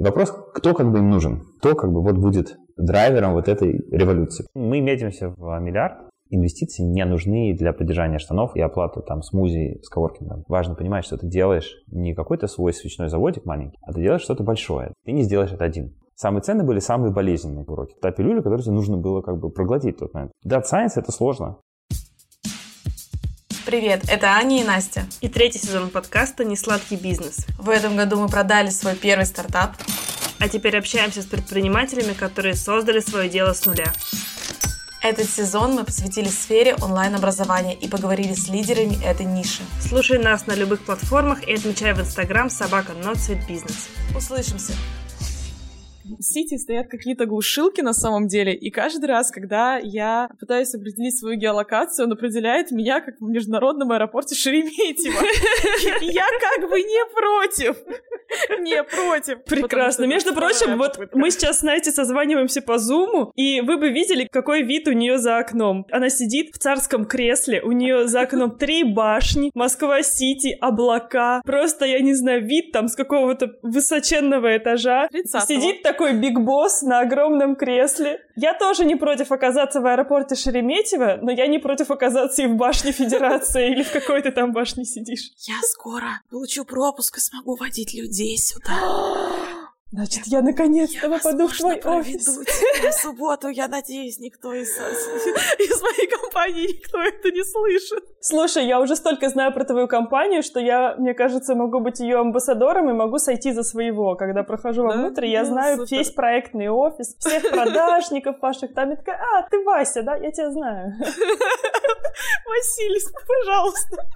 Вопрос, кто как бы им нужен, кто как бы вот будет драйвером вот этой революции. Мы метимся в миллиард, инвестиции не нужны для поддержания штанов и оплаты там смузи с коворкингом. Важно понимать, что ты делаешь не какой-то свой свечной заводик маленький, а ты делаешь что-то большое. Ты не сделаешь это один. Самые ценные были самые болезненные уроки. Та пилюля, которую тебе нужно было как бы проглотить тот момент. Data Science — это сложно. Привет, это Аня и Настя. И третий сезон подкаста «Несладкий бизнес». В этом году мы продали свой первый стартап. А теперь общаемся с предпринимателями, которые создали свое дело с нуля. Этот сезон мы посвятили сфере онлайн-образования и поговорили с лидерами этой ниши. Слушай нас на любых платформах и отмечай в Инстаграм собака Бизнес. Услышимся! В Сити стоят какие-то глушилки на самом деле, и каждый раз, когда я пытаюсь определить свою геолокацию, он определяет меня как в международном аэропорте Шереметьево. Я как бы не против. Не против. Прекрасно. Между прочим, вот мы сейчас, знаете, созваниваемся по зуму, и вы бы видели, какой вид у нее за окном. Она сидит в царском кресле, у нее за окном три башни, Москва-Сити, облака. Просто, я не знаю, вид там с какого-то высоченного этажа. Сидит такой такой биг босс на огромном кресле. Я тоже не против оказаться в аэропорте Шереметьево, но я не против оказаться и в башне Федерации или в какой то там башне сидишь. Я скоро получу пропуск и смогу водить людей сюда. Значит, я, я наконец-то попаду в твой офис. В субботу, я надеюсь, никто из, из моей компании никто это не слышит. Слушай, я уже столько знаю про твою компанию, что я, мне кажется, могу быть ее амбассадором и могу сойти за своего. Когда прохожу да? вовнутрь, я ну, знаю супер. весь проектный офис, всех продажников ваших. Там я такая, а, ты Вася, да? Я тебя знаю. Василий, пожалуйста.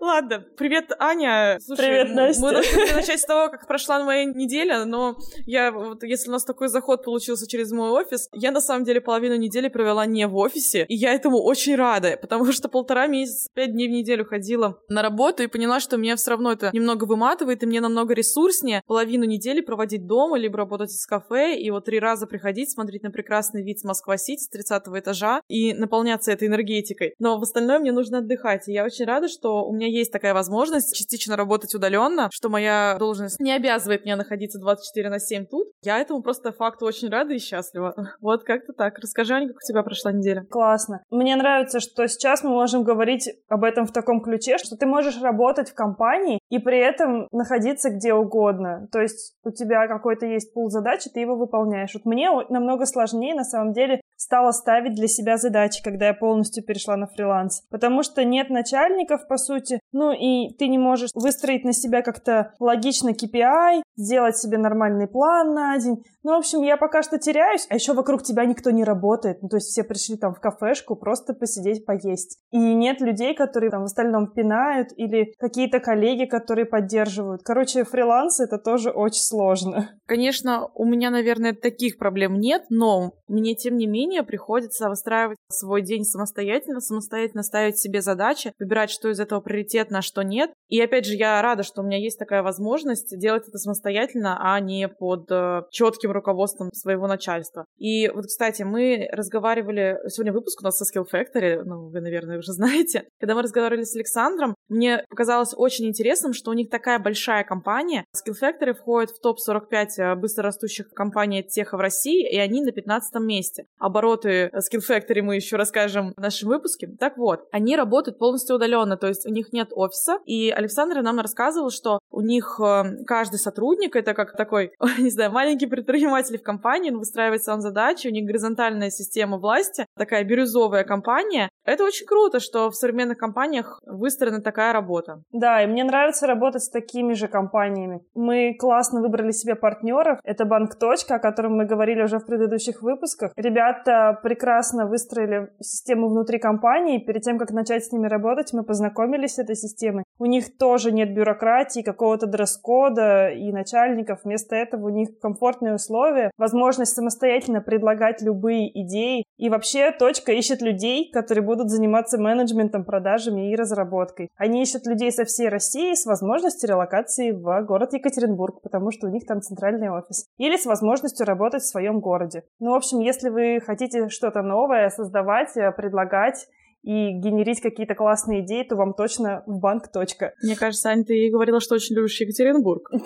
Ладно, привет, Аня. Слушай, привет, Настя. Мы должны начать с того, как прошла моя неделя, но я, вот, если у нас такой заход получился через мой офис, я на самом деле половину недели провела не в офисе, и я этому очень рада, потому что полтора месяца, пять дней в неделю ходила на работу и поняла, что меня все равно это немного выматывает, и мне намного ресурснее половину недели проводить дома, либо работать из кафе, и вот три раза приходить, смотреть на прекрасный вид с Москва-Сити с 30 этажа и наполняться этой энергетикой. Но в остальное мне нужно отдыхать, и я очень рада, что у меня есть такая возможность частично работать удаленно, что моя должность не обязывает меня находиться 24 на 7 тут. Я этому просто факту очень рада и счастлива. Вот как-то так. Расскажи, Аня, как у тебя прошла неделя. Классно. Мне нравится, что сейчас мы можем говорить об этом в таком ключе, что ты можешь работать в компании и при этом находиться где угодно. То есть у тебя какой-то есть пул задач, и ты его выполняешь. Вот мне намного сложнее, на самом деле, стало ставить для себя задачи, когда я полностью перешла на фриланс. Потому что нет начальников, по сути, ну и ты не можешь выстроить на себя как-то логично KPI, сделать себе нормальный план на день. Ну, в общем, я пока что теряюсь, а еще вокруг тебя никто не работает. Ну, то есть все пришли там в кафешку просто посидеть, поесть. И нет людей, которые там в остальном пинают, или какие-то коллеги, которые поддерживают. Короче, фриланс — это тоже очень сложно. Конечно, у меня, наверное, таких проблем нет, но мне, тем не менее, приходится выстраивать свой день самостоятельно, самостоятельно ставить себе задачи, выбирать, что из этого приоритетно, а что нет. И опять же, я рада, что у меня есть такая возможность делать это самостоятельно, а не под э, четким руководством своего начальства. И вот, кстати, мы разговаривали, сегодня выпуск у нас со Skill Factory, ну, вы, наверное, уже знаете, когда мы разговаривали с Александром, мне показалось очень интересным, что у них такая большая компания. Skill Factory входит в топ-45 э, быстрорастущих компаний теха в России, и они на 15 месте. Обороты Skill Factory мы еще расскажем в нашем выпуске. Так вот, они работают полностью удаленно, то есть у них нет офиса, и Александр нам рассказывал, что у них э, каждый сотрудник это как такой, не знаю, маленький предприниматель в компании, он выстраивает сам задачи, у них горизонтальная система власти, такая бирюзовая компания. Это очень круто, что в современных компаниях выстроена такая работа. Да, и мне нравится работать с такими же компаниями. Мы классно выбрали себе партнеров. Это банк Точка, о котором мы говорили уже в предыдущих выпусках. Ребята прекрасно выстроили систему внутри компании. Перед тем, как начать с ними работать, мы познакомились с этой системой. У них тоже нет бюрократии, какого-то дресс-кода и начальников. Вместо этого у них комфортные условия, возможность самостоятельно предлагать любые идеи. И вообще точка ищет людей, которые будут заниматься менеджментом, продажами и разработкой. Они ищут людей со всей России с возможностью релокации в город Екатеринбург, потому что у них там центральный офис. Или с возможностью работать в своем городе. Ну, в общем, если вы хотите что-то новое создавать, предлагать, и генерить какие-то классные идеи, то вам точно в банк точка. Мне кажется, Аня, ты говорила, что очень любишь Екатеринбург.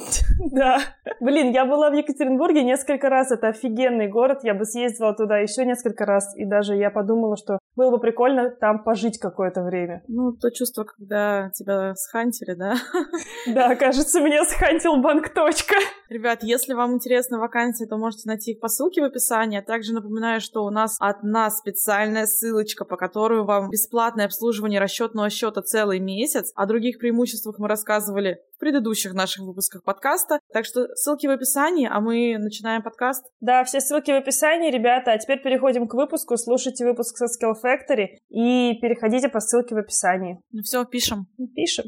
Да. Блин, я была в Екатеринбурге несколько раз. Это офигенный город. Я бы съездила туда еще несколько раз. И даже я подумала, что было бы прикольно там пожить какое-то время. Ну, то чувство, когда тебя схантили, да? Да, кажется, меня схантил банк точка. Ребят, если вам интересны вакансии, то можете найти их по ссылке в описании. А также напоминаю, что у нас одна специальная ссылочка, по которой вам бесплатное обслуживание расчетного счета целый месяц. О других преимуществах мы рассказывали в предыдущих наших выпусках подкаста. Так что ссылки в описании, а мы начинаем подкаст. Да, все ссылки в описании, ребята. А теперь переходим к выпуску. Слушайте выпуск со Skill Factory и переходите по ссылке в описании. Ну все, пишем. Пишем.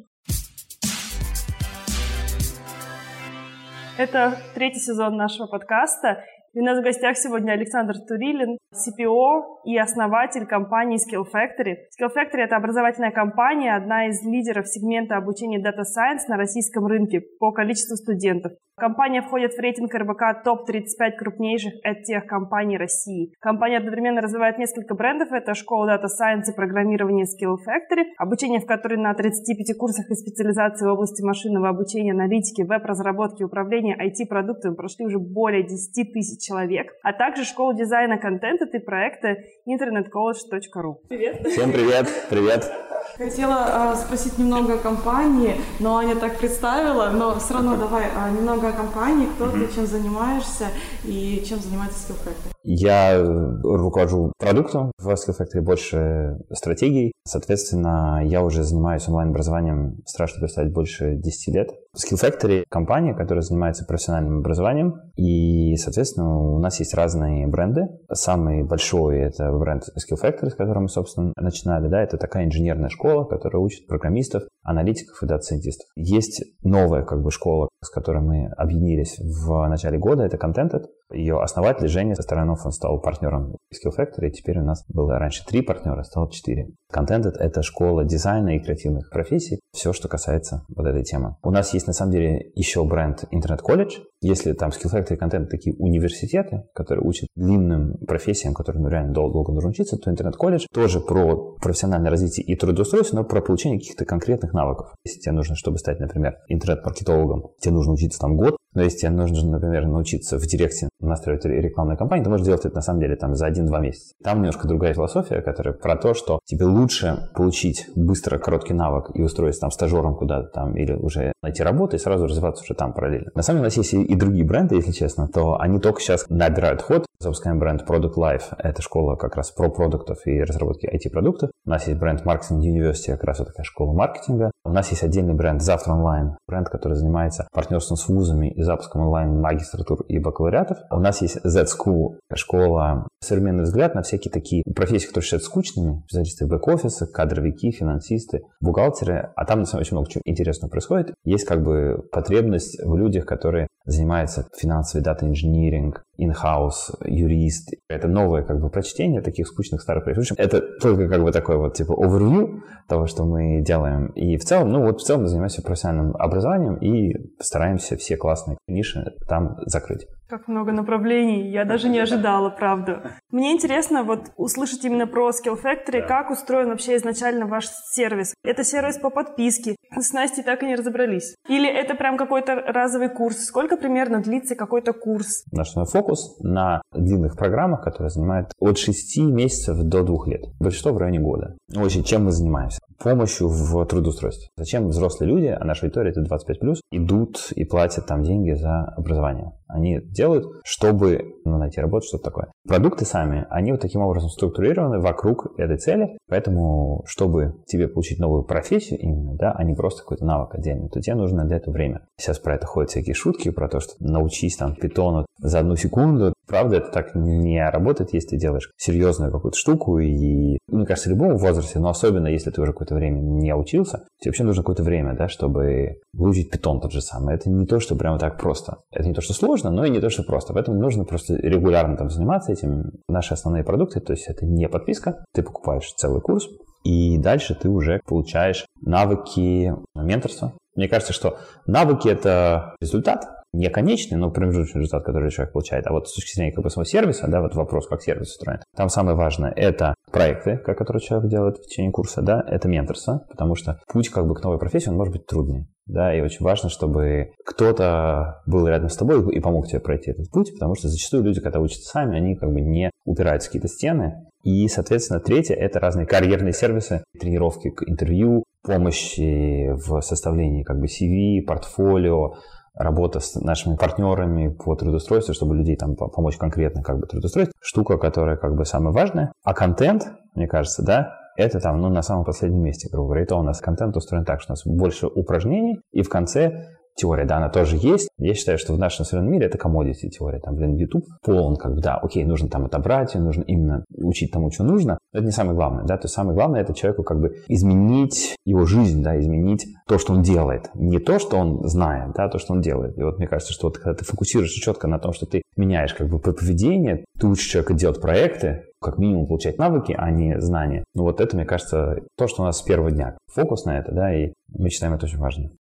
Это третий сезон нашего подкаста. И у нас в гостях сегодня Александр Турилин, CPO и основатель компании Skill Factory. Skill Factory — это образовательная компания, одна из лидеров сегмента обучения Data Science на российском рынке по количеству студентов. Компания входит в рейтинг РБК топ-35 крупнейших EdTech компаний России. Компания одновременно развивает несколько брендов. Это школа Data Science и программирования Skill Factory, обучение в которой на 35 курсах и специализации в области машинного обучения, аналитики, веб-разработки, управления IT-продуктами прошли уже более 10 тысяч человек, а также школу дизайна контента и проекта internetcollege.ru. Привет! Всем привет! Привет! Хотела э, спросить немного о компании, но Аня так представила, но все равно давай э, немного о компании, кто mm-hmm. ты, чем занимаешься и чем занимается Skill Factory. Я руковожу продуктом в Skill Factory, больше стратегий. Соответственно, я уже занимаюсь онлайн-образованием, страшно представить, больше 10 лет. Skill Factory — компания, которая занимается профессиональным образованием, и, соответственно, у нас есть разные бренды. Самый большой — это бренд Skill Factory, с которым мы, собственно, начинали. Да, это такая инженерная школа, которая учит программистов, аналитиков и дата-сайентистов. Есть новая как бы школа, с которой мы объединились в начале года, это Contented. Ее основатель Женя Сторонов, он стал партнером Skill Factory, теперь у нас было раньше три партнера, стало четыре. Contented — это школа дизайна и креативных профессий, все, что касается вот этой темы. У нас есть, на самом деле, еще бренд Internet College. Если там Skill Factory, Contented такие университеты, которые учат длинным профессиям, которым ну, реально долго, долго нужно учиться, то College тоже про профессиональное развитие и трудоустройство, но про получение каких-то конкретных навыков. Если тебе нужно, чтобы стать, например, интернет-маркетологом, тебе нужно учиться там год, но если тебе нужно, например, научиться в директе настроить рекламную кампанию, ты можешь делать это на самом деле там за 1-2 месяца. Там немножко другая философия, которая про то, что тебе лучше получить быстро короткий навык и устроиться там стажером куда-то там или уже найти работу и сразу развиваться уже там параллельно. На самом деле у нас есть другие бренды, если честно, то они только сейчас набирают ход. Запускаем бренд Product Life. Это школа как раз про продуктов и разработки IT-продуктов. У нас есть бренд Marketing University, как раз вот такая школа маркетинга. У нас есть отдельный бренд Завтра онлайн, бренд, который занимается партнерством с вузами и запуском онлайн магистратур и бакалавриатов. У нас есть Z-School, школа современный взгляд на всякие такие профессии, которые считают скучными. Специалисты бэк-офиса, кадровики, финансисты, бухгалтеры. А там на самом деле очень много чего интересного происходит. Есть как бы потребность в людях, которые занимаются финансовый дата-инжиниринг, in-house, юрист. Это новое как бы прочтение таких скучных старых профессий. Это только как бы такой вот типа overview того, что мы делаем. И в целом, ну вот в целом мы занимаемся профессиональным образованием и стараемся все классные ниши там закрыть. Как много направлений, я даже не ожидала, правда. Мне интересно вот услышать именно про Skill Factory, да. как устроен вообще изначально ваш сервис. Это сервис по подписке, с Настей так и не разобрались. Или это прям какой-то разовый курс? Сколько примерно длится какой-то курс? Наш фокус на длинных программах, которые занимают от 6 месяцев до 2 лет. Большинство в районе года. Очень чем мы занимаемся? Помощью в трудоустройстве. Зачем взрослые люди, а наша аудитория это 25+, идут и платят там деньги за образование? Они делают, чтобы ну, найти работу, что-то такое. Продукты сами, они вот таким образом структурированы вокруг этой цели, поэтому, чтобы тебе получить новую профессию именно, да, а не просто какой-то навык отдельный, то тебе нужно для этого время. Сейчас про это ходят всякие шутки, про то, что научись там питону за одну секунду. Правда, это так не работает, если ты делаешь серьезную какую-то штуку, и, мне кажется, в любом возрасте, но особенно если ты уже какое-то время не учился, тебе вообще нужно какое-то время, да, чтобы выучить питон тот же самый. Это не то, что прямо так просто. Это не то, что сложно, но и не то, что просто. Поэтому нужно просто регулярно там заниматься этим. Наши основные продукты, то есть это не подписка, ты покупаешь целый курс, и дальше ты уже получаешь навыки менторства. Мне кажется, что навыки — это результат, не конечный, но промежуточный результат, который человек получает, а вот с точки зрения как бы самого сервиса, да, вот вопрос, как сервис устроен, там самое важное – это проекты, которые человек делает в течение курса, да, это менторство, потому что путь как бы к новой профессии, он может быть трудный, да, и очень важно, чтобы кто-то был рядом с тобой и помог тебе пройти этот путь, потому что зачастую люди, когда учатся сами, они как бы не упираются в какие-то стены, и, соответственно, третье – это разные карьерные сервисы, тренировки к интервью, помощи в составлении как бы CV, портфолио, работа с нашими партнерами по трудоустройству, чтобы людей там помочь конкретно как бы трудоустроить. Штука, которая как бы самая важная. А контент, мне кажется, да, это там, ну, на самом последнем месте, грубо говоря. И то у нас контент устроен так, что у нас больше упражнений, и в конце теория, да, она тоже есть. Я считаю, что в нашем современном мире это commodity теория. Там, блин, YouTube полон, как бы, да, окей, нужно там отобрать, нужно именно учить тому, что нужно. Но это не самое главное, да, то есть самое главное это человеку как бы изменить его жизнь, да, изменить то, что он делает. Не то, что он знает, да, то, что он делает. И вот мне кажется, что вот когда ты фокусируешься четко на том, что ты меняешь как бы поведение, ты учишь человека делать проекты, как минимум получать навыки, а не знания. Ну вот это, мне кажется, то, что у нас с первого дня. Фокус на это, да, и мы считаем это очень важным.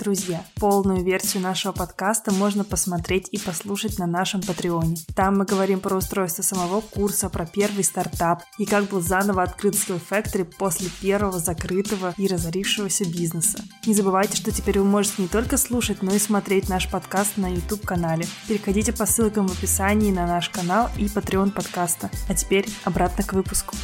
Друзья, полную версию нашего подкаста можно посмотреть и послушать на нашем Патреоне. Там мы говорим про устройство самого курса, про первый стартап и как был заново открыт Skill Factory после первого закрытого и разорившегося бизнеса. Не забывайте, что теперь вы можете не только слушать, но и смотреть наш подкаст на YouTube-канале. Переходите по ссылкам в описании на наш канал и Patreon подкаста. А теперь обратно к выпуску.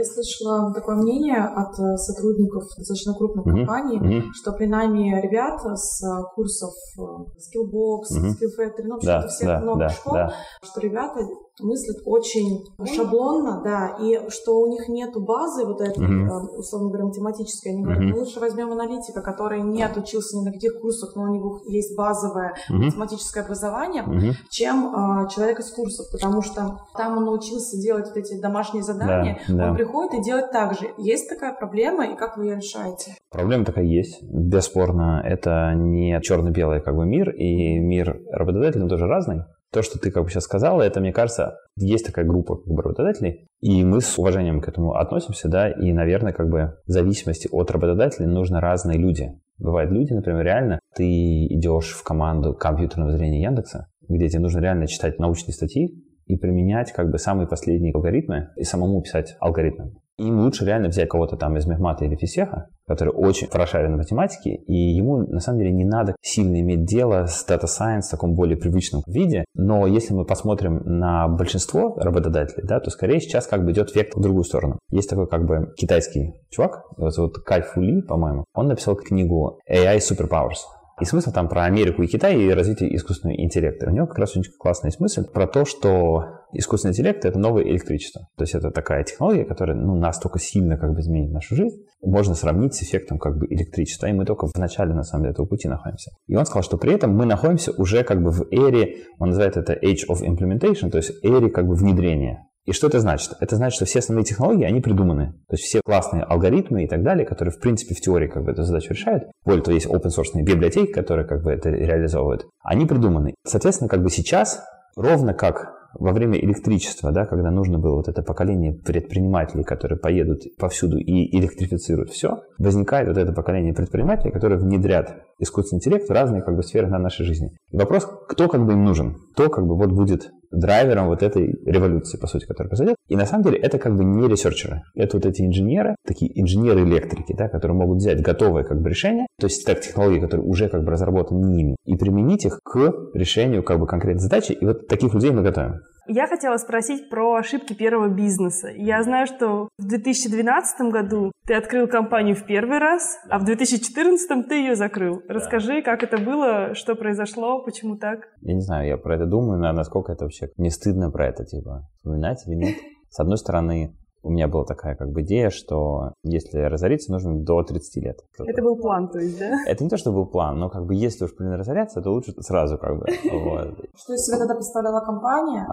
Я слышала такое мнение от э, сотрудников достаточно крупных mm-hmm. компаний, mm-hmm. что при нами ребята с э, курсов э, Skillbox, mm-hmm. Skillfactory, ну, да, всех да, много да, школ, да. что ребята мыслят очень шаблонно, да, и что у них нет базы вот этой, mm-hmm. условно говоря, математической. Они говорят, mm-hmm. мы лучше возьмем аналитика, который не отучился ни на каких курсах, но у него есть базовое mm-hmm. математическое образование, mm-hmm. чем а, человек из курсов, потому что там он научился делать вот эти домашние задания, да, да. он приходит и делает так же. Есть такая проблема, и как вы ее решаете? Проблема такая есть, бесспорно. Это не черно-белый как бы мир, и мир работодателей тоже разный. То, что ты как бы сейчас сказала, это, мне кажется, есть такая группа как бы, работодателей, и мы с уважением к этому относимся, да, и, наверное, как бы в зависимости от работодателей нужны разные люди. Бывают люди, например, реально, ты идешь в команду компьютерного зрения Яндекса, где тебе нужно реально читать научные статьи и применять как бы самые последние алгоритмы и самому писать алгоритмы. Им лучше реально взять кого-то там из Мехмата или Фисеха, который очень прошарен в математике, и ему на самом деле не надо сильно иметь дело с Data Science в таком более привычном виде. Но если мы посмотрим на большинство работодателей, да, то скорее сейчас как бы идет вектор в другую сторону. Есть такой как бы китайский чувак, его зовут Кай Фули, по-моему. Он написал книгу AI Superpowers. И смысл там про Америку и Китай и развитие искусственного интеллекта. У него как раз очень классный смысл про то, что искусственный интеллект — это новое электричество. То есть это такая технология, которая ну, настолько сильно как бы изменит нашу жизнь, можно сравнить с эффектом как бы электричества. И мы только в начале, на самом деле, этого пути находимся. И он сказал, что при этом мы находимся уже как бы в эре, он называет это age of implementation, то есть эре как бы внедрения. И что это значит? Это значит, что все основные технологии, они придуманы. То есть все классные алгоритмы и так далее, которые, в принципе, в теории как бы эту задачу решают. Более того, есть open source библиотеки, которые как бы это реализовывают. Они придуманы. Соответственно, как бы сейчас, ровно как во время электричества, да, когда нужно было вот это поколение предпринимателей, которые поедут повсюду и электрифицируют все, возникает вот это поколение предпринимателей, которые внедрят искусственный интеллект в разные как бы сферы на нашей жизни. И вопрос, кто как бы им нужен, кто как бы вот будет драйвером вот этой революции, по сути, которая произойдет. И на самом деле это как бы не ресерчеры. Это вот эти инженеры, такие инженеры-электрики, да, которые могут взять готовое как бы решение, то есть так технологии, которые уже как бы разработаны ними, и применить их к решению как бы конкретной задачи. И вот таких людей мы готовим. Я хотела спросить про ошибки первого бизнеса. Я знаю, что в 2012 году ты открыл компанию в первый раз, а в 2014 ты ее закрыл. Расскажи, как это было, что произошло, почему так? Я не знаю, я про это думаю, насколько это вообще не стыдно про это, типа, вспоминать или нет. С одной стороны, у меня была такая как бы идея, что если разориться, нужно до 30 лет. Это был план, то есть, да? Это не то, что был план, но как бы если уж, блин, разоряться, то лучше сразу как бы. Что из себя тогда представляла компания?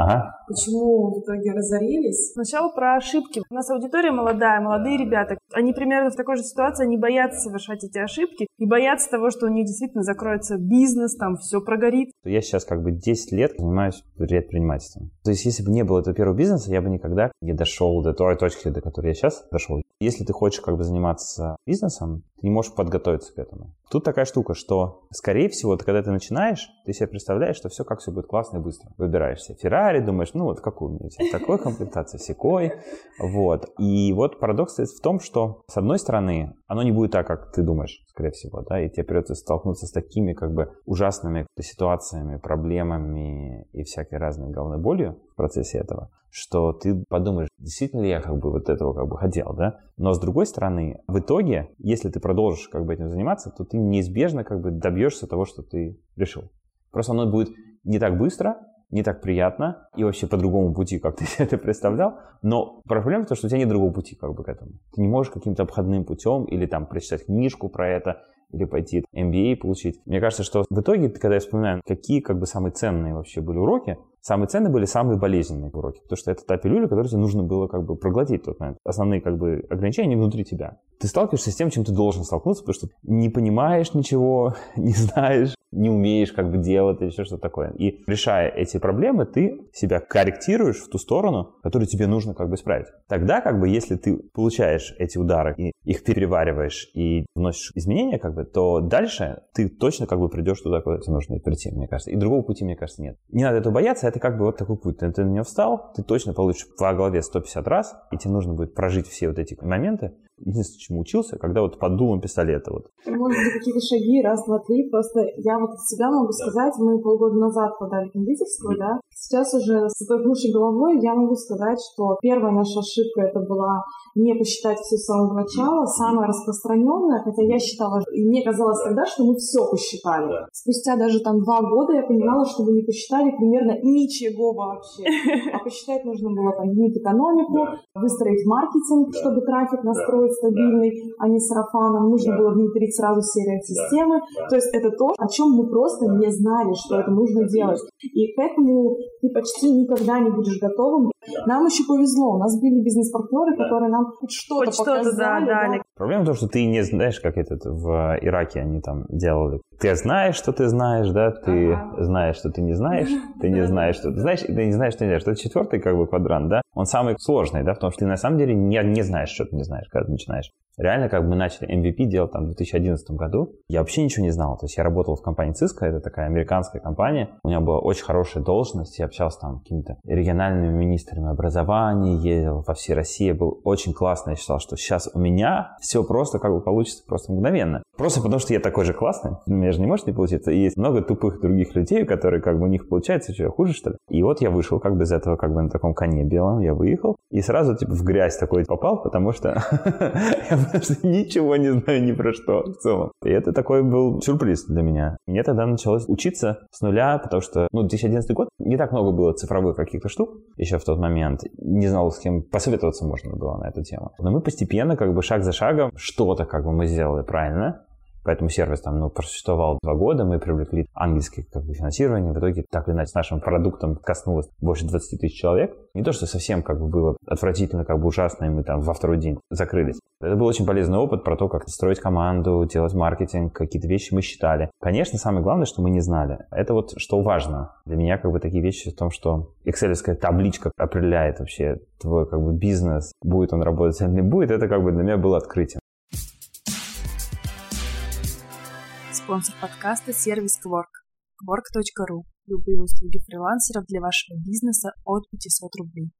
Почему в итоге разорились? Сначала про ошибки. У нас аудитория молодая, молодые ребята. Они примерно в такой же ситуации, они боятся совершать эти ошибки и боятся того, что у них действительно закроется бизнес, там все прогорит. Я сейчас как бы 10 лет занимаюсь предпринимательством. То есть если бы не было этого первого бизнеса, я бы никогда не дошел до той точки, до которой я сейчас дошел. Если ты хочешь как бы заниматься бизнесом, ты не можешь подготовиться к этому. Тут такая штука, что, скорее всего, ты, когда ты начинаешь, ты себе представляешь, что все как все будет классно и быстро. Выбираешь себе Феррари, думаешь, ну вот какую у меня такой комплектация, секой, вот. И вот парадокс в том, что, с одной стороны, оно не будет так, как ты думаешь, скорее всего, да, и тебе придется столкнуться с такими, как бы, ужасными ситуациями, проблемами и всякой разной головной болью в процессе этого, что ты подумаешь, действительно ли я как бы вот этого как бы хотел, да? Но с другой стороны, в итоге, если ты продолжишь как бы этим заниматься, то ты неизбежно как бы добьешься того, что ты решил. Просто оно будет не так быстро, не так приятно и вообще по другому пути, как ты себе это представлял. Но проблема в том, что у тебя нет другого пути как бы к этому. Ты не можешь каким-то обходным путем или там прочитать книжку про это, или пойти MBA получить. Мне кажется, что в итоге, когда я вспоминаю, какие как бы самые ценные вообще были уроки, самые ценные были самые болезненные уроки, потому что это та пилюля, которую тебе нужно было как бы проглотить тот момент. Основные как бы ограничения внутри тебя. Ты сталкиваешься с тем, чем ты должен столкнуться, потому что не понимаешь ничего, не знаешь, не умеешь как бы делать или что-то такое. И решая эти проблемы, ты себя корректируешь в ту сторону, которую тебе нужно как бы исправить. Тогда как бы если ты получаешь эти удары и их перевариваешь и вносишь изменения как бы, то дальше ты точно как бы придешь туда, куда тебе нужно прийти, мне кажется. И другого пути, мне кажется, нет. Не надо этого бояться, это как бы вот такой путь. Ты, ты на него встал, ты точно получишь по голове 150 раз, и тебе нужно будет прожить все вот эти моменты, единственное, чему учился, когда вот под дулом пистолета вот. Может быть, какие-то шаги, раз, два, три. Просто я вот от себя могу сказать, мы полгода назад подали кондитерскую, да. Сейчас уже с этой головой я могу сказать, что первая наша ошибка это была не посчитать все с самого начала, самое распространенное, хотя я считала, и мне казалось тогда, что мы все посчитали. Спустя даже там два года я понимала, что мы не посчитали примерно ничего вообще. А посчитать нужно было там экономику, выстроить маркетинг, чтобы трафик настроить стабильный, а не сарафаном. Нужно было внедрить сразу CRM-системы. То есть это то, о чем мы просто не знали, что это нужно делать. И к этому ты почти никогда не будешь готовым. Нам еще повезло, у нас были бизнес-партнеры, которые нам хоть что-то хоть показали. Да, дали. Проблема в том, что ты не знаешь, как это в Ираке они там делали. Ты знаешь, что ты знаешь, да, ты ага. знаешь, что ты не знаешь, ты не знаешь, что ты знаешь, и ты не знаешь, что ты не знаешь. Это четвертый как бы квадрант, да, он самый сложный, да, потому что ты на самом деле не, не знаешь, что ты не знаешь, когда ты начинаешь. Реально, как мы начали MVP делать там в 2011 году, я вообще ничего не знал. То есть я работал в компании Cisco, это такая американская компания. У меня была очень хорошая должность, я общался там с какими-то региональными министрами образования, ездил по всей России, был очень классно. Я считал, что сейчас у меня все просто как бы получится просто мгновенно. Просто потому, что я такой же классный, у меня же не может не получиться. И есть много тупых других людей, которые как бы у них получается, что хуже, что ли. И вот я вышел как бы из этого как бы на таком коне белом, я выехал и сразу типа в грязь такой попал, потому что я ничего не знаю ни про что в целом. И это такой был сюрприз для меня. Мне тогда началось учиться с нуля, потому что, ну, 2011 год, не так много было цифровых каких-то штук еще в тот момент. Не знал, с кем посоветоваться можно было на эту тему. Но мы постепенно, как бы шаг за шагом, что-то как бы мы сделали правильно. Поэтому сервис там ну, просуществовал два года, мы привлекли ангельское как бы, финансирование. В итоге, так или иначе, с нашим продуктом коснулось больше 20 тысяч человек. Не то, что совсем как бы было отвратительно, как бы ужасно, и мы там во второй день закрылись. Это был очень полезный опыт про то, как строить команду, делать маркетинг, какие-то вещи мы считали. Конечно, самое главное, что мы не знали. Это вот что важно. Для меня как бы такие вещи в том, что excel табличка определяет вообще твой как бы бизнес, будет он работать или не будет, это как бы для меня было открытием. Спонсор подкаста – сервис Quark. Quark.ru. Любые услуги фрилансеров для вашего бизнеса от 500 рублей.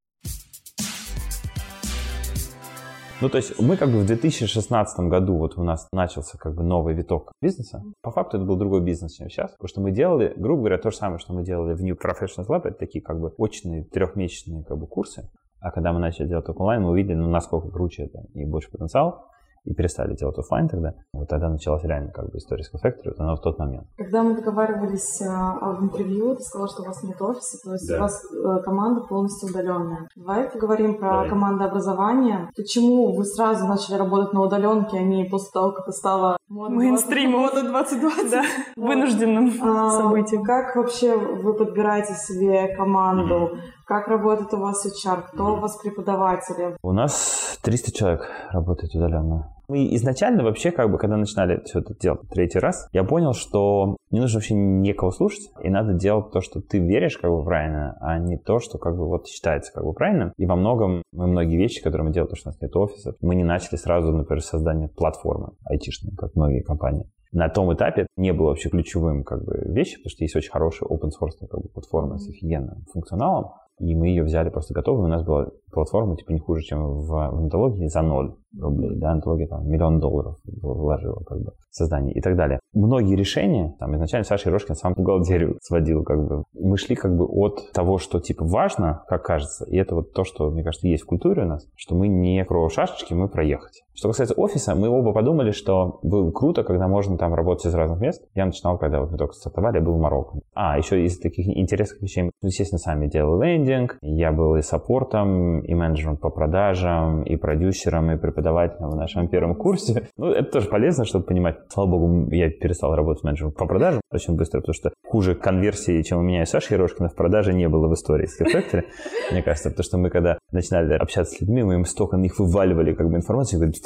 Ну, то есть мы как бы в 2016 году вот у нас начался как бы новый виток бизнеса. По факту это был другой бизнес, чем сейчас. Потому что мы делали, грубо говоря, то же самое, что мы делали в New Professionals Lab. Это такие как бы очные трехмесячные как бы курсы. А когда мы начали делать онлайн, мы увидели, ну, насколько круче это и больше потенциал и перестали делать офлайн тогда. Вот тогда началась реально как бы история с Factory, вот она в тот момент. Когда мы договаривались а, в интервью, ты сказал, что у вас нет офиса, то есть да. у вас а, команда полностью удаленная. Давай поговорим про Давай. командообразование. Почему вы сразу начали работать на удаленке, а не после того, как это стало мейнстримом мода 2020? Да, вынужденным а, событием. Как вообще вы подбираете себе команду? Mm-hmm. Как работает у вас HR? Кто у вас преподаватели? У нас 300 человек работает удаленно. Мы изначально вообще, как бы, когда начинали все это делать третий раз, я понял, что не нужно вообще никого слушать, и надо делать то, что ты веришь как бы правильно, а не то, что как бы вот считается как бы правильным. И во многом мы многие вещи, которые мы делаем, то, что у нас нет офисов, мы не начали сразу, например, создание платформы айтишной, как многие компании на том этапе не было вообще ключевым как бы вещи, потому что есть очень хорошая open source как бы, платформа с офигенным функционалом, и мы ее взяли просто готовую, у нас была платформа типа не хуже, чем в, в онтологии за ноль рублей, да, онтология там миллион долларов вложила как бы в создание и так далее. Многие решения, там изначально Саша Ерошкин сам бухгалтерию сводил как бы. Мы шли как бы от того, что типа важно, как кажется, и это вот то, что, мне кажется, есть в культуре у нас, что мы не про шашечки, мы проехать. Что касается офиса, мы оба подумали, что было круто, когда можно там работать из разных мест. Я начинал, когда вот мы только стартовали, я был в Марокко. А, еще из таких интересных вещей, мы, естественно, сами делали лендинг. Я был и саппортом, и менеджером по продажам, и продюсером, и преподавателем в нашем первом курсе. Ну, это тоже полезно, чтобы понимать. Слава богу, я перестал работать менеджером по продажам очень быстро, потому что хуже конверсии, чем у меня и Саши Ерошкина в продаже не было в истории с Factory, мне кажется, потому что мы когда начинали общаться с людьми, мы им столько на них вываливали как бы информацию, говорят,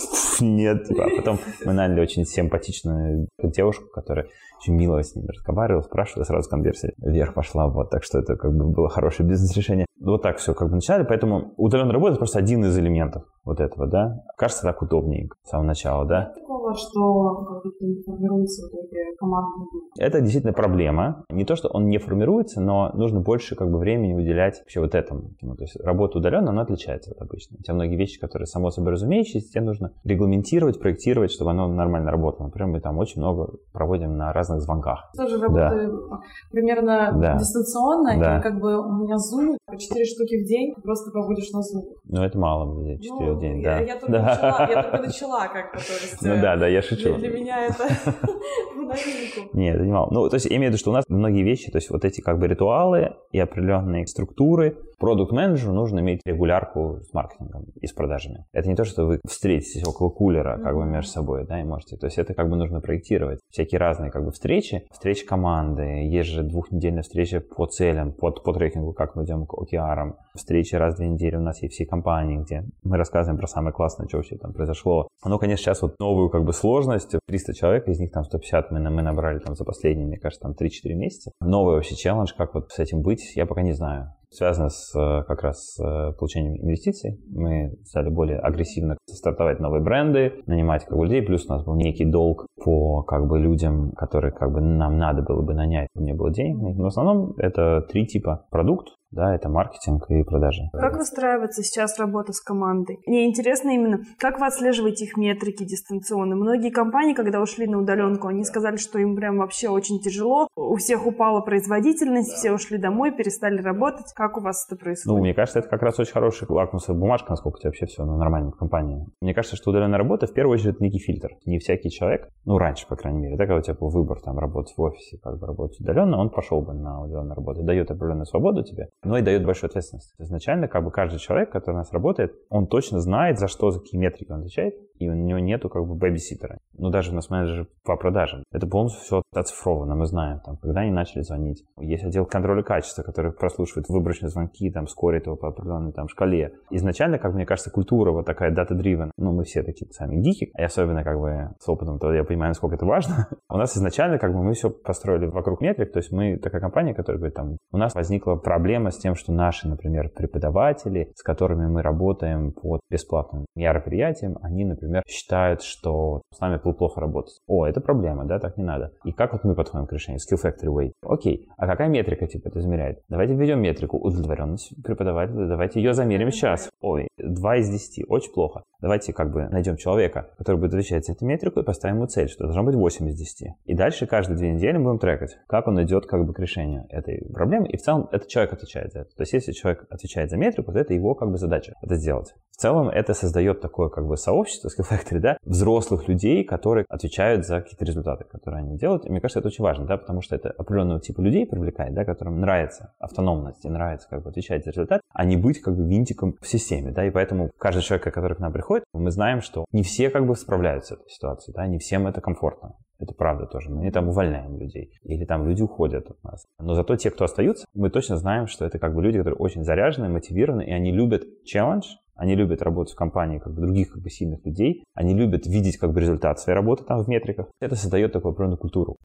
нет, типа, а потом мы наняли очень симпатичную девушку, которая очень мило с ними разговаривала, спрашивала, сразу конверсия вверх пошла, вот, так что это как бы было хорошее бизнес-решение. Вот так все как бы начали, поэтому удаленная работа просто один из элементов вот этого, да. Кажется так удобнее с самого начала, да. Такого, что как бы не формируется вот эти командные Это действительно проблема. Не то, что он не формируется, но нужно больше как бы времени уделять вообще вот этому. Ну, то есть работа удаленно, она отличается от обычной. У тебя многие вещи, которые само собой разумеющиеся, тебе нужно регламентировать, проектировать, чтобы оно нормально работало. Например, мы там очень много проводим на разных звонках. Тоже работаю да. примерно да. дистанционно, да. и как бы у меня Zoom, 4 штуки в день, просто проводишь на Zoom. Ну, это мало, 4 ну, в день, да. Я, я, только, да. начала, я только начала как бы, то есть... Ну да, да, я шучу. Для, для меня это. Нет, это не мало. Ну, то есть, я имею в виду, что у нас многие вещи, то есть, вот эти как бы ритуалы и определенные структуры, продукт-менеджеру нужно иметь регулярку с маркетингом и с продажами. Это не то, что вы встретитесь около кулера как бы между собой, да, и можете. То есть это как бы нужно проектировать. Всякие разные как бы встречи, встречи команды, есть же двухнедельная встреча по целям, по, по трекингу, как мы идем к OKR, встречи раз в две недели у нас есть все компании, где мы рассказываем про самое классное, что вообще там произошло. Но, конечно, сейчас вот новую как бы сложность, 300 человек, из них там 150 мы, мы набрали там за последние, мне кажется, там 3-4 месяца. Новый вообще челлендж, как вот с этим быть, я пока не знаю связано с э, как раз с э, получением инвестиций. Мы стали более агрессивно стартовать новые бренды, нанимать как бы людей, плюс у нас был некий долг по как бы людям, которые как бы нам надо было бы нанять, не было денег. Но в основном это три типа продукт, да, это маркетинг и продажи. Как выстраивается сейчас работа с командой? Мне интересно именно, как вы отслеживаете их метрики дистанционно? Многие компании, когда ушли на удаленку, они сказали, что им прям вообще очень тяжело. У всех упала производительность, все ушли домой, перестали работать. Как у вас это происходит? Ну, мне кажется, это как раз очень хорошая лакмусовая бумажка, насколько у тебя вообще все ну, нормально в компании. Мне кажется, что удаленная работа в первую очередь это некий фильтр. Не всякий человек, ну, раньше, по крайней мере, да, когда у тебя был выбор там работать в офисе, как бы работать удаленно, он пошел бы на удаленную работу. Дает определенную свободу тебе, но и дает большую ответственность. Изначально как бы каждый человек, который у нас работает, он точно знает, за что, за какие метрики он отвечает, и у него нету как бы бэбиситера. Ну, даже у нас менеджер по продажам. Это полностью все оцифровано, мы знаем, там, когда они начали звонить. Есть отдел контроля качества, который прослушивает выборочные звонки, там, скорит его по определенной там шкале. Изначально, как мне кажется, культура вот такая data-driven, ну, мы все такие сами гики, и особенно как бы с опытом, то я понимаю, насколько это важно. у нас изначально как бы мы все построили вокруг метрик, то есть мы такая компания, которая говорит, там, у нас возникла проблема с тем, что наши, например, преподаватели, с которыми мы работаем по бесплатным мероприятиям, они, например, считают, что с нами плохо работать. О, это проблема, да, так не надо. И как вот мы подходим к решению? Skill Factory Way. Окей, а какая метрика типа это измеряет? Давайте введем метрику удовлетворенность преподавателя, давайте ее замерим сейчас. Ой, 2 из 10, очень плохо. Давайте как бы найдем человека, который будет отвечать за эту метрику и поставим ему цель, что должно быть 8 из 10. И дальше каждые две недели будем трекать, как он идет как бы к решению этой проблемы. И в целом этот человек отвечает за это. То есть если человек отвечает за метрику, то это его как бы задача это сделать. В целом это создает такое как бы сообщество Skill Factory, да, взрослых людей, которые отвечают за какие-то результаты, которые они делают. И мне кажется, это очень важно, да, потому что это определенного типа людей привлекает, да, которым нравится автономность и нравится как бы отвечать за результат, а не быть как бы винтиком в системе, да, и поэтому каждый человек, который к нам приходит, мы знаем, что не все как бы справляются с этой ситуацией, да, не всем это комфортно. Это правда тоже. Мы там увольняем людей. Или там люди уходят от нас. Но зато те, кто остаются, мы точно знаем, что это как бы люди, которые очень заряжены, мотивированы, и они любят челлендж, Они любят работать в компании как бы других как бы сильных людей. Они любят видеть как бы результат своей работы там в метриках. Это создает такую определенную культуру.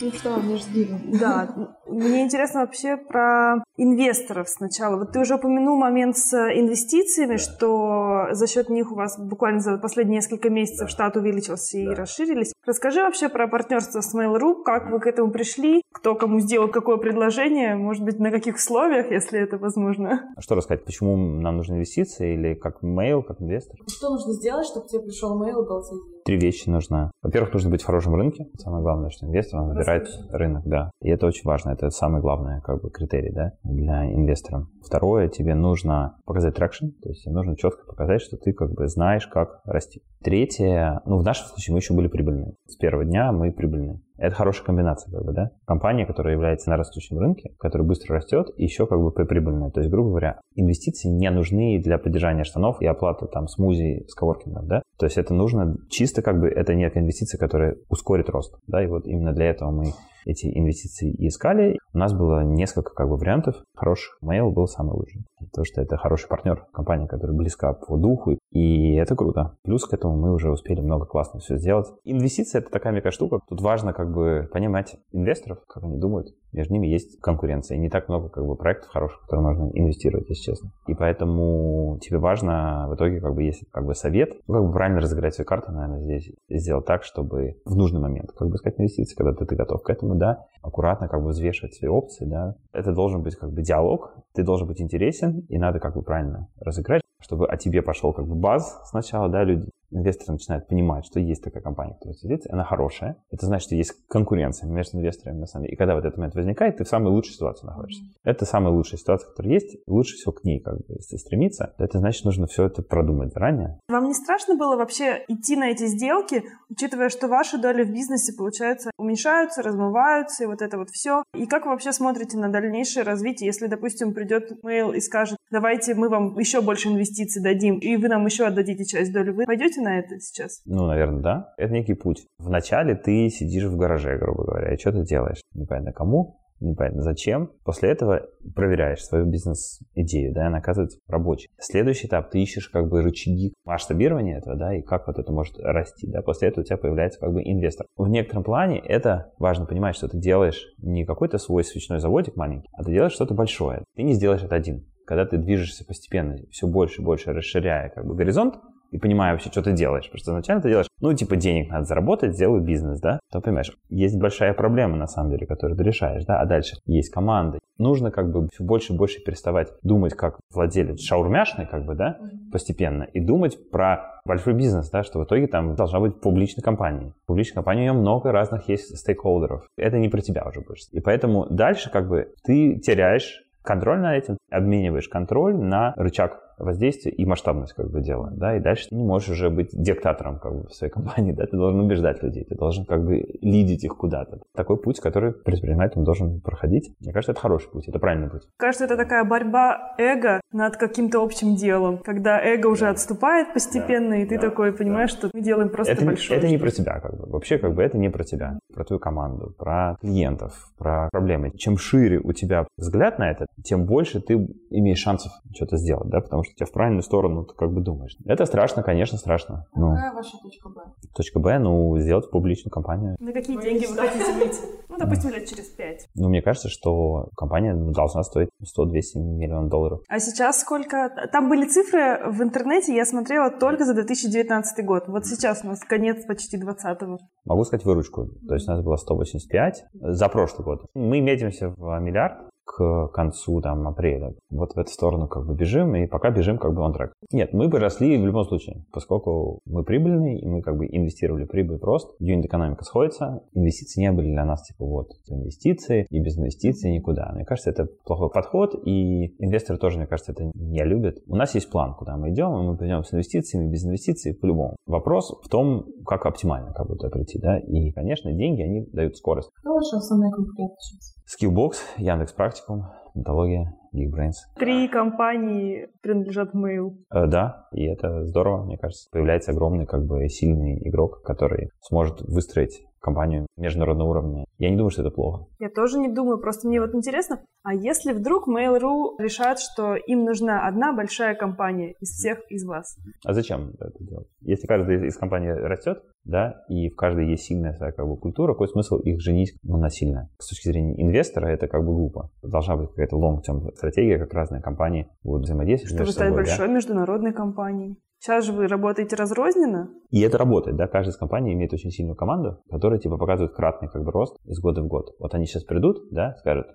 Ну что, не жди. Да. Мне интересно вообще про инвесторов сначала. Вот ты уже упомянул момент с инвестициями, да. что за счет них у вас буквально за последние несколько месяцев да. штат увеличился да. и расширились. Расскажи вообще про партнерство с Mail.ru, как вы к этому пришли, кто кому сделал какое предложение, может быть, на каких условиях, если это возможно. А что рассказать, почему нам нужны инвестиции или как Mail, как инвестор? Что нужно сделать, чтобы тебе пришел Mail и дал Три вещи нужно. Во-первых, нужно быть в хорошем рынке. Самое главное, что инвестор он выбирает рынок, да. И это очень важно. Это самый главный как бы критерий, да, для инвестора. Второе, тебе нужно показать traction, то есть нужно четко показать, что ты как бы знаешь, как расти. Третье, ну, в нашем случае мы еще были прибыльны. С первого дня мы прибыльны. Это хорошая комбинация, как бы, да. Компания, которая является на растущем рынке, которая быстро растет, и еще как бы прибыльная. То есть, грубо говоря, инвестиции не нужны для поддержания штанов и оплаты там смузи с коворкингом, да. То есть это нужно чисто как бы, это не инвестиция, которая ускорит рост, да, и вот именно для этого мы эти инвестиции и искали. У нас было несколько как бы вариантов хороших. Mail был самый лучший. Потому что это хороший партнер, компания, которая близка по духу, и это круто. Плюс к этому мы уже успели много классно все сделать. Инвестиции — это такая мягкая штука. Тут важно как бы понимать инвесторов, как они думают. Между ними есть конкуренция. И не так много как бы проектов хороших, в которые можно инвестировать, если честно. И поэтому тебе важно в итоге как бы есть как бы совет, ну, как бы правильно разыграть свою карту, наверное, здесь сделать так, чтобы в нужный момент как бы искать инвестиции, когда ты, ты готов к этому, да, аккуратно как бы взвешивать свои опции, да. Это должен быть как бы диалог, ты должен быть интересен, и надо как бы правильно разыграть, чтобы о тебе пошел как бы баз сначала, да, люди, инвесторы начинают понимать, что есть такая компания, которая сидит, она хорошая. Это значит, что есть конкуренция между инвесторами на самом деле. И когда вот этот момент возникает, ты в самой лучшей ситуации находишься. Это самая лучшая ситуация, которая есть. Лучше всего к ней как бы стремиться. Это значит, нужно все это продумать заранее. Вам не страшно было вообще идти на эти сделки, учитывая, что ваши доли в бизнесе, получается, уменьшаются, размываются, и вот это вот все. И как вы вообще смотрите на дальнейшее развитие, если, допустим, придет mail и скажет, давайте мы вам еще больше инвестиций дадим, и вы нам еще отдадите часть доли, вы пойдете на это сейчас? Ну, наверное, да. Это некий путь. Вначале ты сидишь в гараже, грубо говоря, и что ты делаешь? Непонятно кому, непонятно зачем. После этого проверяешь свою бизнес-идею, да, она оказывается рабочей. Следующий этап, ты ищешь как бы рычаги масштабирования этого, да, и как вот это может расти, да. После этого у тебя появляется как бы инвестор. В некотором плане это важно понимать, что ты делаешь не какой-то свой свечной заводик маленький, а ты делаешь что-то большое. Ты не сделаешь это один. Когда ты движешься постепенно, все больше и больше расширяя как бы горизонт, и понимая вообще, что ты делаешь. Потому что изначально ты делаешь, ну, типа, денег надо заработать, сделаю бизнес, да? То понимаешь, есть большая проблема, на самом деле, которую ты решаешь, да? А дальше есть команда. Нужно как бы все больше и больше переставать думать как владелец шаурмяшный, как бы, да, постепенно, и думать про большой бизнес, да, что в итоге там должна быть публичная компания. В публичной компании у нее много разных есть стейкхолдеров. Это не про тебя уже больше. И поэтому дальше как бы ты теряешь контроль над этим, обмениваешь контроль на рычаг воздействие и масштабность как бы дела, да, и дальше ты не можешь уже быть диктатором как бы в своей компании, да, ты должен убеждать людей, ты должен как бы лидить их куда-то. Такой путь, который предприниматель должен проходить. Мне кажется, это хороший путь, это правильный путь. Кажется, это такая борьба эго над каким-то общим делом, когда эго уже отступает постепенно, да, и ты да, такой понимаешь, да. что мы делаем просто это, большое. Это не про тебя, как бы. Вообще, как бы это не про тебя, про твою команду, про клиентов, про проблемы. Чем шире у тебя взгляд на это, тем больше ты имеешь шансов что-то сделать, да, потому что у тебя в правильную сторону ты как бы думаешь. Это страшно, конечно, страшно. А ну, какая ваша точка Б? Точка Б, ну, сделать публичную компанию. На какие вы деньги вы хотите быть? Ну, допустим, лет через пять. Ну, мне кажется, что компания должна стоить 100-200 миллионов долларов. А сейчас сколько? Там были цифры в интернете, я смотрела только за 2019 год. Вот сейчас у нас конец почти 20-го. Могу сказать выручку. То есть у нас было 185 за прошлый год. Мы метимся в миллиард к концу там, апреля. Вот в эту сторону как бы бежим, и пока бежим как бы он трек. Нет, мы бы росли в любом случае, поскольку мы прибыльные, и мы как бы инвестировали прибыль просто, юнит экономика сходится, инвестиции не были для нас типа вот инвестиции, и без инвестиций никуда. Мне кажется, это плохой подход, и инвесторы тоже, мне кажется, это не любят. У нас есть план, куда мы идем, и мы пойдем с инвестициями, без инвестиций по-любому. Вопрос в том, как оптимально как туда прийти, да, и, конечно, деньги, они дают скорость. Кто ваша основная конкуренция сейчас? Skillbox, Яндекс Практикум, Онтология, Geekbrains. Три компании принадлежат Mail. Э, да, и это здорово, мне кажется. Появляется огромный, как бы, сильный игрок, который сможет выстроить компанию международного уровня. Я не думаю, что это плохо. Я тоже не думаю, просто мне вот интересно, а если вдруг Mail.ru решает, что им нужна одна большая компания из всех из вас? А зачем это делать? Если каждая из компаний растет, да, и в каждой есть сильная своя как бы культура, какой смысл их женить ну, насильно? С точки зрения инвестора это как бы глупо. Должна быть какая-то long-term стратегия, как разные компании будут взаимодействовать Чтобы стать собой, большой да? международной компанией. Сейчас же вы работаете разрозненно. И это работает, да, каждая из компаний имеет очень сильную команду, которая типа показывает кратный как бы рост из года в год. Вот они сейчас придут, да, скажут,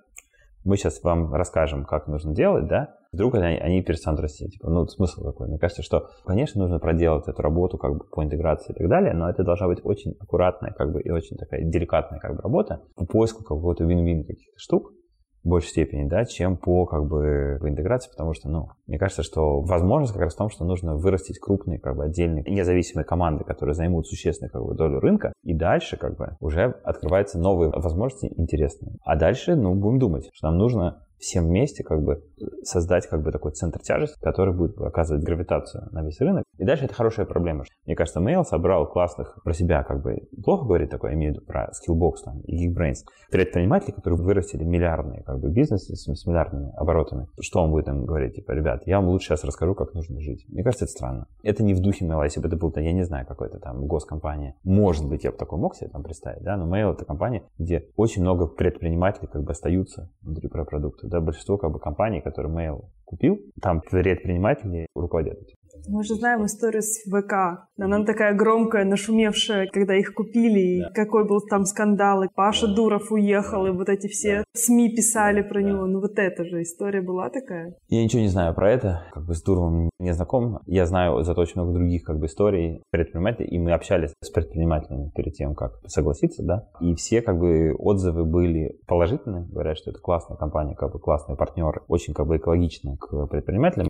мы сейчас вам расскажем, как нужно делать, да, вдруг они, они перестанут расти. Типа, ну, смысл какой? Мне кажется, что, конечно, нужно проделать эту работу как бы по интеграции и так далее, но это должна быть очень аккуратная как бы и очень такая деликатная как бы работа по поиску какого-то вин-вин каких-то штук, большей степени, да, чем по как бы интеграции, потому что, ну, мне кажется, что возможность как раз в том, что нужно вырастить крупные, как бы, отдельные независимые команды, которые займут существенную, как бы, долю рынка, и дальше, как бы, уже открываются новые возможности интересные. А дальше, ну, будем думать, что нам нужно всем вместе как бы создать как бы такой центр тяжести, который будет оказывать гравитацию на весь рынок. И дальше это хорошая проблема. Мне кажется, Mail собрал классных про себя как бы плохо говорит такое, имею в виду про Skillbox там, и Geekbrains. Предприниматели, которые вырастили миллиардные как бы бизнесы с, с миллиардными оборотами. Что он будет им говорить? Типа, ребят, я вам лучше сейчас расскажу, как нужно жить. Мне кажется, это странно. Это не в духе Mail, если бы это был, я не знаю, какой-то там госкомпания. Может быть, я бы такой мог себе там представить, да, но Mail это компания, где очень много предпринимателей как бы остаются внутри продукта да, большинство как бы компаний, которые Mail купил, там предприниматели руководят этим. Мы же знаем историю с ВК. Она такая громкая, нашумевшая, когда их купили, да. какой был там скандал, и Паша да. Дуров уехал, и вот эти все да. СМИ писали про да. него. Ну вот эта же история была такая. Я ничего не знаю про это, как бы с Дуровым не знаком. Я знаю зато очень много других как бы историй предпринимателей, и мы общались с предпринимателями перед тем, как согласиться, да. И все как бы отзывы были положительные, говорят, что это классная компания, как бы классный партнер, очень как бы экологичная к предпринимателям.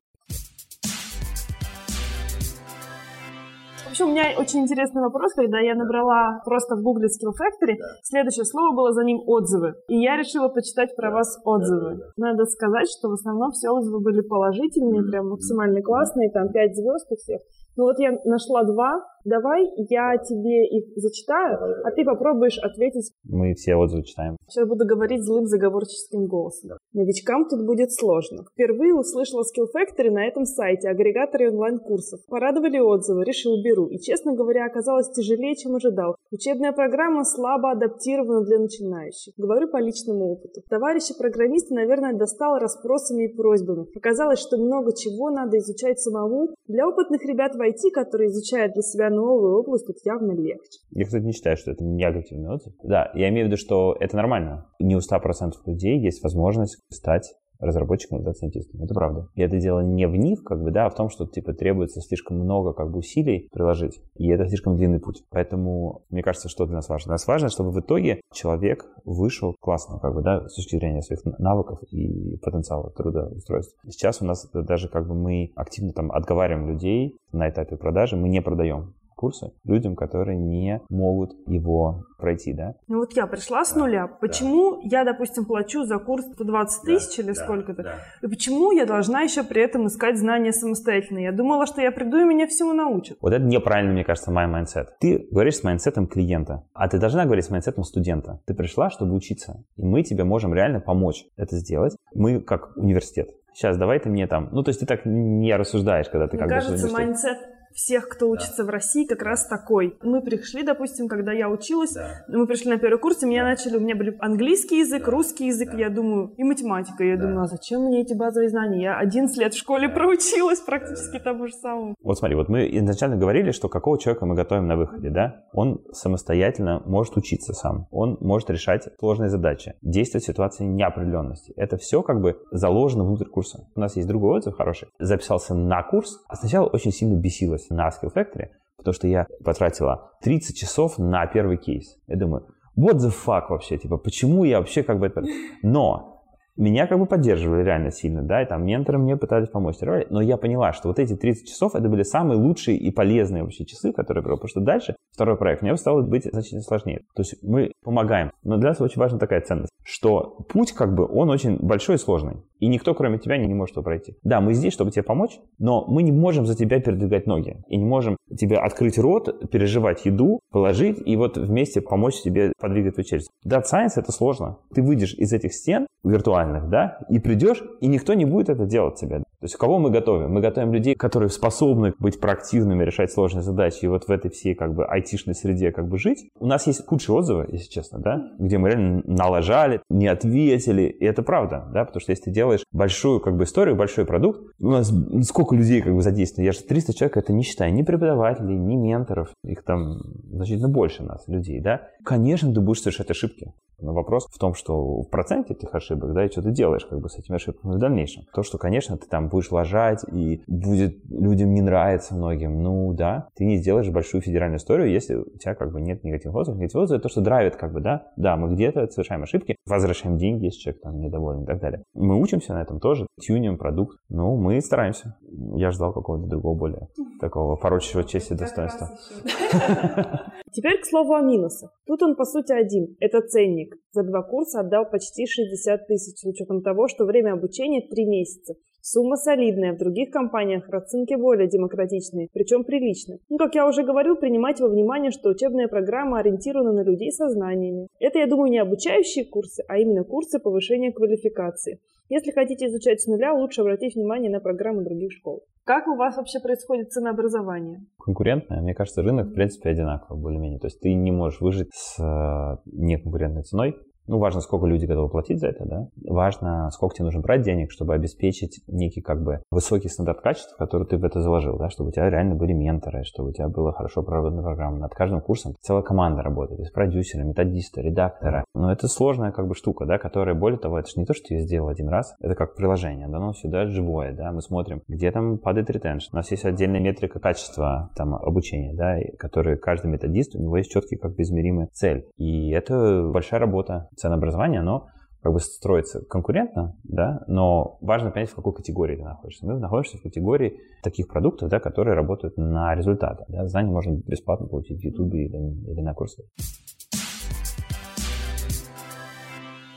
Вообще, у меня очень интересный вопрос, когда я набрала просто в Google Skill Factory, да. следующее слово было за ним отзывы. И я решила почитать про да. вас отзывы. Да. Надо сказать, что в основном все отзывы были положительные, прям максимально классные, там 5 звезд у всех. Ну вот я нашла два. Давай я тебе их зачитаю, а ты попробуешь ответить. Мы все отзывы читаем. Сейчас буду говорить злым заговорческим голосом. Новичкам тут будет сложно. Впервые услышала Skill Factory на этом сайте, агрегаторе онлайн-курсов. Порадовали отзывы, решил беру. И, честно говоря, оказалось тяжелее, чем ожидал. Учебная программа слабо адаптирована для начинающих. Говорю по личному опыту. Товарищи программисты, наверное, достал расспросами и просьбами. Оказалось, что много чего надо изучать самому. Для опытных ребят в IT, которые изучают для себя новую область, тут явно легче. Я, кстати, не считаю, что это негативный отзыв. Да, я имею в виду, что это нормально. Не у 100% людей есть возможность стать разработчиком и дата-сайентистом. Это правда. И это дело не в них, как бы, да, а в том, что, типа, требуется слишком много, как бы, усилий приложить, и это слишком длинный путь. Поэтому, мне кажется, что для нас важно? Для нас важно, чтобы в итоге человек вышел классно, как бы, да, с точки зрения своих навыков и потенциала трудоустройства. Сейчас у нас даже, как бы, мы активно там отговариваем людей на этапе продажи, мы не продаем курсы людям, которые не могут его пройти, да? Ну вот я пришла с нуля. Почему да. я, допустим, плачу за курс 120 да, тысяч или да, сколько-то? Да. И почему я должна еще при этом искать знания самостоятельно? Я думала, что я приду и меня всему научат. Вот это неправильно, мне кажется, мой mindset. Ты говоришь с mindset ом клиента, а ты должна говорить с mindset ом студента. Ты пришла, чтобы учиться, и мы тебе можем реально помочь это сделать. Мы как университет. Сейчас давай ты мне там... Ну, то есть ты так не рассуждаешь, когда ты Мне как кажется, mindset всех, кто учится да. в России, как раз такой. Мы пришли, допустим, когда я училась, да. мы пришли на первый курс, и меня да. начали, у меня были английский язык, да. русский язык, да. я думаю, и математика. Я да. думаю, а зачем мне эти базовые знания? Я 11 лет в школе да. проучилась практически да. тому же самому. Вот смотри, вот мы изначально говорили, что какого человека мы готовим на выходе, да? Он самостоятельно может учиться сам, он может решать сложные задачи, действовать в ситуации неопределенности. Это все как бы заложено внутрь курса. У нас есть другой отзыв хороший. Записался на курс, а сначала очень сильно бесилась устроилась на Skill Factory, потому что я потратила 30 часов на первый кейс. Я думаю, what the fuck вообще, типа, почему я вообще как бы это... Но меня как бы поддерживали реально сильно, да, и там менторы мне пытались помочь, но я поняла, что вот эти 30 часов это были самые лучшие и полезные вообще часы, которые я провел, потому что дальше второй проект мне стало быть значительно сложнее. То есть мы помогаем, но для нас очень важна такая ценность, что путь как бы, он очень большой и сложный. И никто, кроме тебя, не, не может его пройти. Да, мы здесь, чтобы тебе помочь, но мы не можем за тебя передвигать ноги. И не можем тебе открыть рот, переживать еду, положить и вот вместе помочь тебе подвигать твою челюсть. Data Science это сложно. Ты выйдешь из этих стен виртуальных, да, и придешь, и никто не будет это делать тебе. То есть кого мы готовим? Мы готовим людей, которые способны быть проактивными, решать сложные задачи, и вот в этой всей как бы айтишной среде как бы жить. У нас есть худшие отзывы, если честно, да, где мы реально налажали, не ответили, и это правда, да, потому что если ты делаешь большую как бы историю, большой продукт, у нас сколько людей как бы задействовано, я же 300 человек, это не считаю. Ни преподавателей, ни менторов, их там значительно больше нас, людей, да. Конечно, ты будешь совершать ошибки, но вопрос в том, что в проценте этих ошибок, да, и что ты делаешь как бы с этими ошибками в дальнейшем. То, что, конечно, ты там будешь лажать и будет людям не нравиться многим, ну да, ты не сделаешь большую федеральную историю, если у тебя как бы нет негативных отзывов. Негативные отзывы — это то, что драйвит как бы, да, да, мы где-то совершаем ошибки, возвращаем деньги, если человек там недоволен и так далее. Мы учимся на этом тоже, тюним продукт, ну, мы стараемся. Я ждал какого-то другого более такого порочащего чести и достоинства. Теперь к слову о минусах. Тут он, по сути, один. Это ценник. За два курса отдал почти 60 тысяч, с учетом того, что время обучения 3 месяца. Сумма солидная, в других компаниях расценки более демократичные, причем прилично. Ну, как я уже говорил, принимайте во внимание, что учебная программа ориентирована на людей со знаниями. Это, я думаю, не обучающие курсы, а именно курсы повышения квалификации. Если хотите изучать с нуля, лучше обратить внимание на программы других школ. Как у вас вообще происходит ценообразование? Конкурентное. Мне кажется, рынок, в принципе, одинаковый более-менее. То есть ты не можешь выжить с э, неконкурентной ценой. Ну, важно, сколько люди готовы платить за это, да. Важно, сколько тебе нужно брать денег, чтобы обеспечить некий как бы высокий стандарт качества, который ты в это заложил, да, чтобы у тебя реально были менторы, чтобы у тебя была хорошо проработана программа. Над каждым курсом целая команда работает, то есть продюсеры, методисты, редакторы. Но это сложная как бы штука, да, которая, более того, это же не то, что ее сделал один раз, это как приложение, да, оно всегда живое, да, мы смотрим, где там падает ретеншн. У нас есть отдельная метрика качества там обучения, да, который каждый методист, у него есть четкий как бы измеримый цель. И это большая работа ценообразование, оно как бы строится конкурентно, да, но важно понять, в какой категории ты находишься. Мы находишься в категории таких продуктов, да, которые работают на результаты. Да. Знания можно бесплатно получить в YouTube или, или на курсах.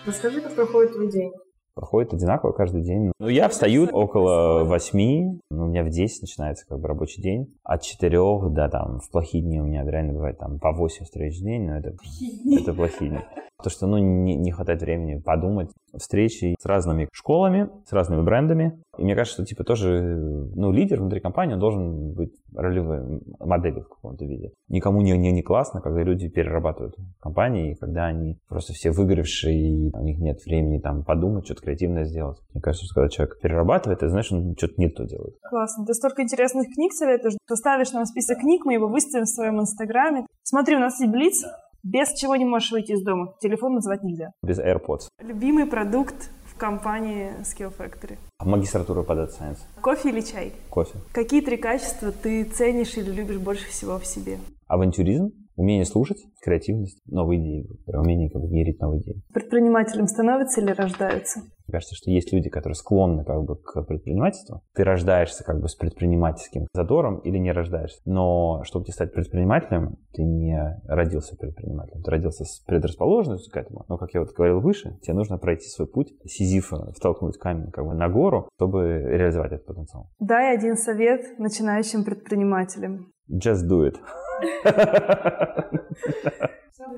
Расскажи, как проходит твой день проходит одинаково каждый день. Ну, я встаю около восьми, ну, у меня в 10 начинается как бы рабочий день. От четырех до там в плохие дни у меня реально бывает там по 8 встреч в день, но это, это плохие дни. То, что ну, не, не хватает времени подумать. Встречи с разными школами, с разными брендами. И мне кажется, что типа тоже ну, лидер внутри компании должен быть ролевой моделью в каком-то виде. Никому не, не, не классно, когда люди перерабатывают компании, когда они просто все выгоревшие, и у них нет времени там подумать, что-то креативное сделать. Мне кажется, что когда человек перерабатывает, это значит, он что-то не то делает. Классно. Ты столько интересных книг советуешь. Составишь нам список книг, мы его выставим в своем инстаграме. Смотри, у нас есть Блиц, без чего не можешь выйти из дома. Телефон называть нельзя. Без AirPods. Любимый продукт компании Skill Factory. Магистратура по Data Science. Кофе или чай? Кофе. Какие три качества ты ценишь или любишь больше всего в себе? Авантюризм, умение слушать, креативность, новые идеи, умение как бы генерить новые идеи. Предпринимателем становятся или рождаются? Кажется, что есть люди, которые склонны как бы к предпринимательству. Ты рождаешься как бы с предпринимательским задором или не рождаешься. Но чтобы тебе стать предпринимателем, ты не родился предпринимателем. Ты родился с предрасположенностью к этому. Но, как я вот говорил выше, тебе нужно пройти свой путь, сизифа, втолкнуть камень как бы на гору, чтобы реализовать этот потенциал. Дай один совет начинающим предпринимателям. Just do it.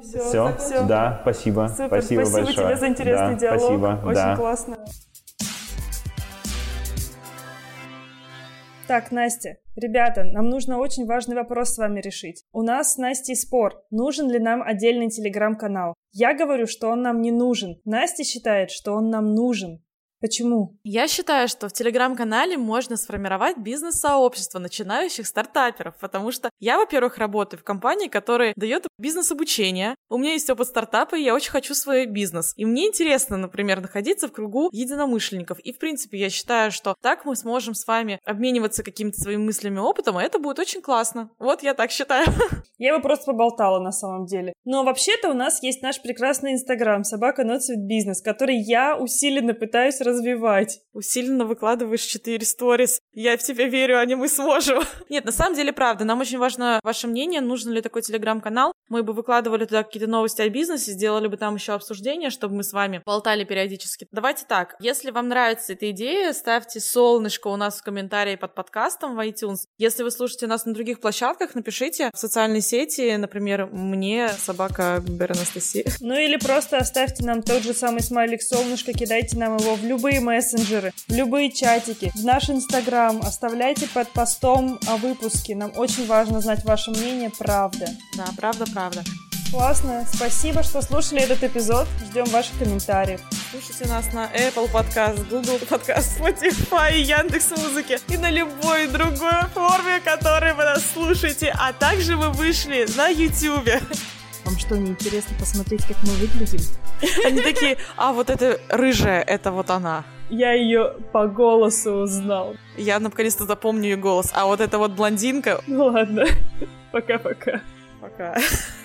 Все, все, все. Да, спасибо. Супер, спасибо, спасибо большое. тебе за интересный да, диалог. Спасибо, Очень да. классно. Так, Настя, ребята, нам нужно очень важный вопрос с вами решить. У нас с Настей спор, нужен ли нам отдельный телеграм-канал. Я говорю, что он нам не нужен. Настя считает, что он нам нужен. Почему? Я считаю, что в телеграм-канале можно сформировать бизнес-сообщество начинающих стартаперов, потому что я, во-первых, работаю в компании, которая дает бизнес-обучение. У меня есть опыт стартапа, и я очень хочу свой бизнес. И мне интересно, например, находиться в кругу единомышленников. И, в принципе, я считаю, что так мы сможем с вами обмениваться какими-то своими мыслями, опытом, и это будет очень классно. Вот я так считаю. Я бы просто поболтала на самом деле. Но вообще-то у нас есть наш прекрасный инстаграм собака Not Бизнес, который я усиленно пытаюсь развивать развивать. Усиленно выкладываешь 4 сторис. Я в тебя верю, Аня, мы сможем. Нет, на самом деле, правда, нам очень важно ваше мнение, нужен ли такой телеграм-канал. Мы бы выкладывали туда какие-то новости о бизнесе, сделали бы там еще обсуждение, чтобы мы с вами болтали периодически. Давайте так, если вам нравится эта идея, ставьте солнышко у нас в комментарии под подкастом в iTunes. Если вы слушаете нас на других площадках, напишите в социальной сети, например, мне собака Бер Анастасия. Ну или просто оставьте нам тот же самый смайлик солнышко, кидайте нам его в любые мессенджеры, в любые чатики, в наш инстаграм, оставляйте под постом о выпуске. Нам очень важно знать ваше мнение, правда. Да, правда, правда. Классно. Спасибо, что слушали этот эпизод. Ждем ваших комментариев. Слушайте нас на Apple Podcast, Google Podcast, Spotify, Яндекс Музыки и на любой другой форме, которой вы нас слушаете. А также мы вышли на YouTube. Вам что, не интересно посмотреть, как мы выглядим? Они такие, а вот эта рыжая, это вот она. Я ее по голосу узнал. Я наконец-то запомню ее голос. А вот эта вот блондинка... Ну ладно. Пока-пока. Пока. -пока. Пока.